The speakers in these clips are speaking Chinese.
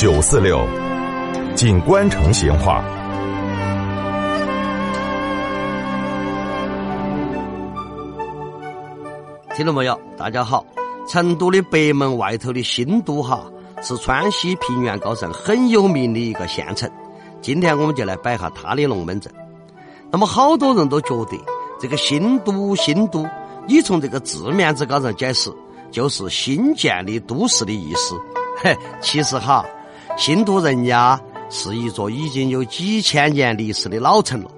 九四六，锦官城闲话。听众朋友，大家好！成都的北门外头的新都哈，是川西平原高上很有名的一个县城。今天我们就来摆下它的龙门阵。那么好多人都觉得这个新都新都，你从这个字面子高上解释，就是新建的都市的意思。嘿，其实哈，新都人家是一座已经有几千年历史的老城了。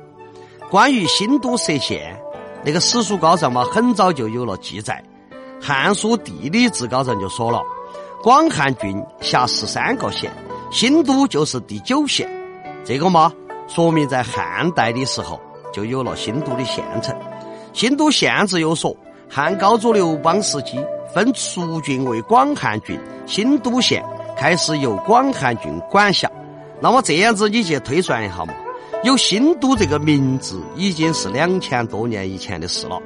关于新都设县。那个史书高上嘛，很早就有了记载，《汉书地理志》高上就说了：广汉郡辖十三个县，新都就是第九县。这个嘛，说明在汉代的时候就有了新都的县城。新都县志又说，汉高祖刘邦时期分蜀郡为广汉郡，新都县开始由广汉郡管辖。那么这样子你去推算一下嘛？有新都这个名字已经是两千多年以前的事了，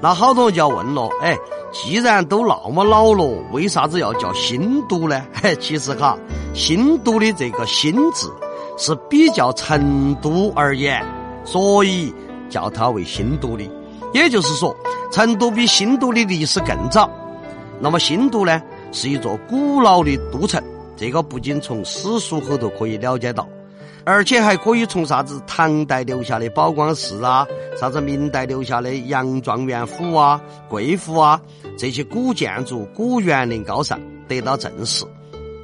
那好多人就要问了，哎，既然都那么老了，为啥子要叫新都呢？嘿，其实哈，新都的这个“新”字是比较成都而言，所以叫它为新都的。也就是说，成都比新都的历史更早。那么新都呢，是一座古老的都城，这个不仅从史书后头可以了解到。而且还可以从啥子唐代留下的宝光寺啊，啥子明代留下的杨状元府啊、贵府啊这些古建筑、古园林高尚得到证实。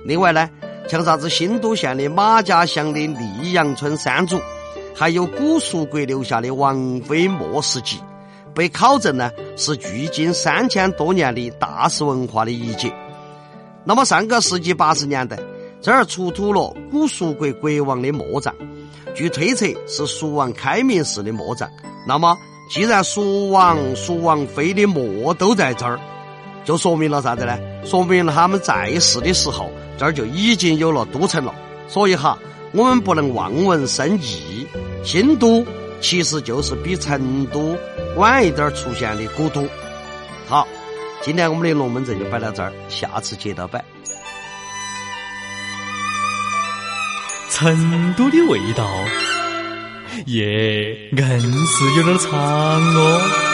另外呢，像啥子新都县的马家乡的溧阳村三组，还有古蜀国留下的王妃莫氏记，被考证呢是距今三千多年的大石文化的遗迹。那么上个世纪八十年代。这儿出土了古蜀国国王的墓葬，据推测是蜀王开明时的墓葬。那么，既然蜀王、蜀王妃的墓都在这儿，就说明了啥子呢？说明了他们在世的时候，这儿就已经有了都城了。所以哈，我们不能望文生义，新都其实就是比成都晚一点出现的古都。今天我们的龙门阵就摆到这儿，下次接着摆。成都的味道，耶，硬是有点长哦。